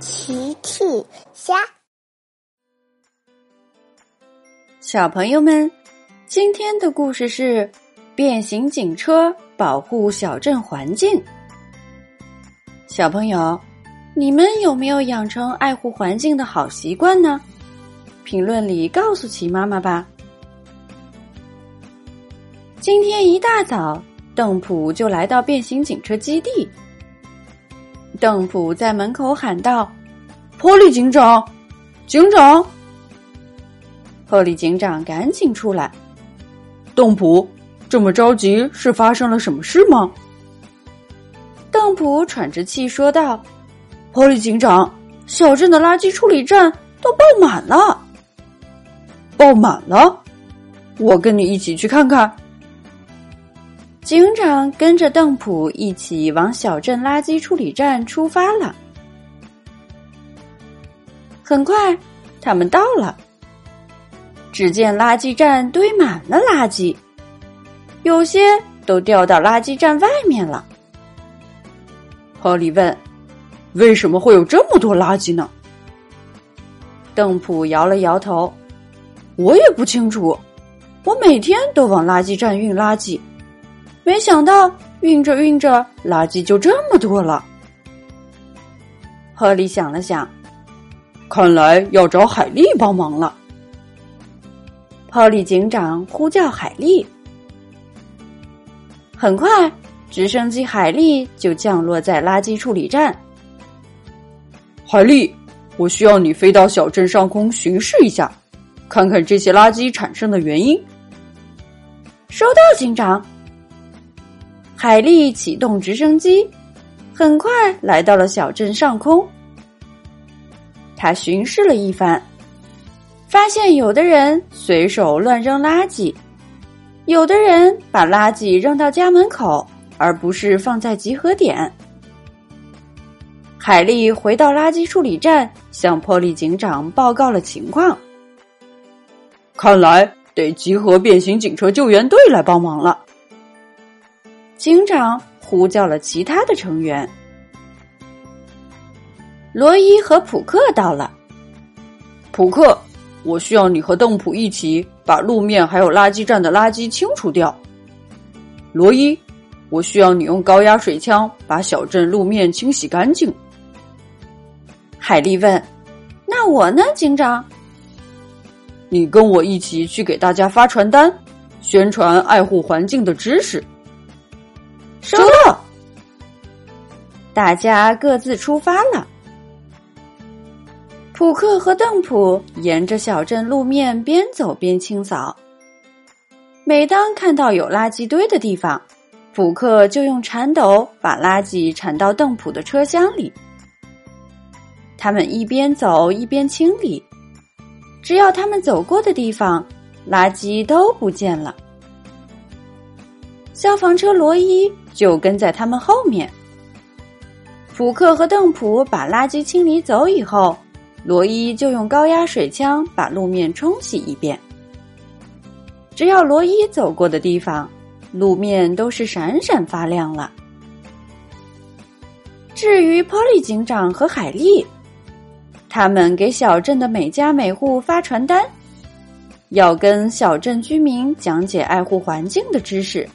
奇趣虾，小朋友们，今天的故事是变形警车保护小镇环境。小朋友，你们有没有养成爱护环境的好习惯呢？评论里告诉奇妈妈吧。今天一大早，邓普就来到变形警车基地。邓普在门口喊道：“波利警长，警长！”波利警长赶紧出来。邓普，这么着急，是发生了什么事吗？邓普喘着气说道：“波利警长，小镇的垃圾处理站都爆满了，爆满了！我跟你一起去看看。”警长跟着邓普一起往小镇垃圾处理站出发了。很快，他们到了。只见垃圾站堆满了垃圾，有些都掉到垃圾站外面了。波利问：“为什么会有这么多垃圾呢？”邓普摇了摇头：“我也不清楚，我每天都往垃圾站运垃圾。”没想到运着运着，垃圾就这么多了。赫利想了想，看来要找海莉帮忙了。波利警长呼叫海莉，很快，直升机海莉就降落在垃圾处理站。海丽，我需要你飞到小镇上空巡视一下，看看这些垃圾产生的原因。收到，警长。海莉启动直升机，很快来到了小镇上空。他巡视了一番，发现有的人随手乱扔垃圾，有的人把垃圾扔到家门口，而不是放在集合点。海莉回到垃圾处理站，向波利警长报告了情况。看来得集合变形警车救援队来帮忙了。警长呼叫了其他的成员。罗伊和普克到了。普克，我需要你和邓普一起把路面还有垃圾站的垃圾清除掉。罗伊，我需要你用高压水枪把小镇路面清洗干净。海莉问：“那我呢，警长？”你跟我一起去给大家发传单，宣传爱护环境的知识。收到，大家各自出发了。普克和邓普沿着小镇路面边走边清扫。每当看到有垃圾堆的地方，普克就用铲斗把垃圾铲到邓普的车厢里。他们一边走一边清理，只要他们走过的地方，垃圾都不见了。消防车罗伊就跟在他们后面。普克和邓普把垃圾清理走以后，罗伊就用高压水枪把路面冲洗一遍。只要罗伊走过的地方，路面都是闪闪发亮了。至于波利警长和海莉，他们给小镇的每家每户发传单，要跟小镇居民讲解爱护环境的知识。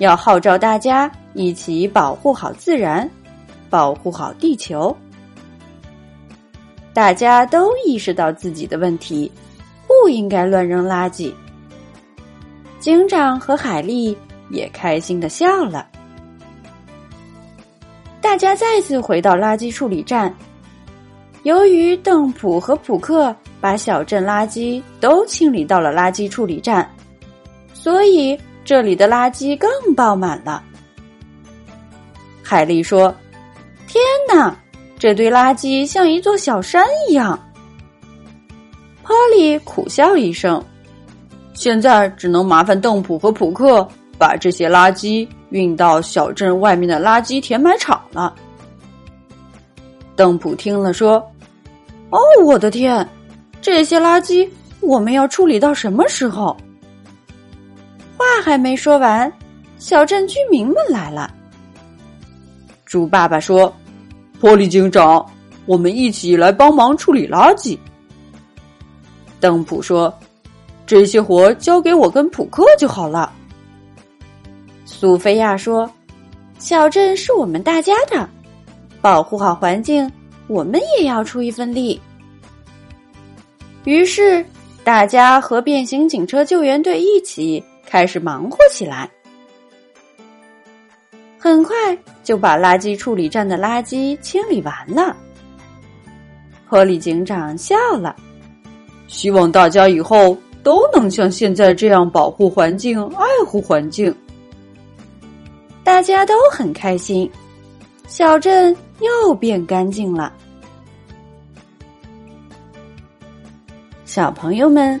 要号召大家一起保护好自然，保护好地球。大家都意识到自己的问题，不应该乱扔垃圾。警长和海莉也开心的笑了。大家再次回到垃圾处理站。由于邓普和普克把小镇垃圾都清理到了垃圾处理站，所以。这里的垃圾更爆满了。海莉说：“天哪，这堆垃圾像一座小山一样。”波利苦笑一声：“现在只能麻烦邓普和普克把这些垃圾运到小镇外面的垃圾填埋场了。”邓普听了说：“哦，我的天，这些垃圾我们要处理到什么时候？”还没说完，小镇居民们来了。猪爸爸说：“玻璃警长，我们一起来帮忙处理垃圾。邓普说：“这些活交给我跟普克就好了。”苏菲亚说：“小镇是我们大家的，保护好环境，我们也要出一份力。”于是，大家和变形警车救援队一起开始忙活起来。很快就把垃圾处理站的垃圾清理完了。波利警长笑了，希望大家以后都能像现在这样保护环境、爱护环境。大家都很开心，小镇又变干净了。小朋友们，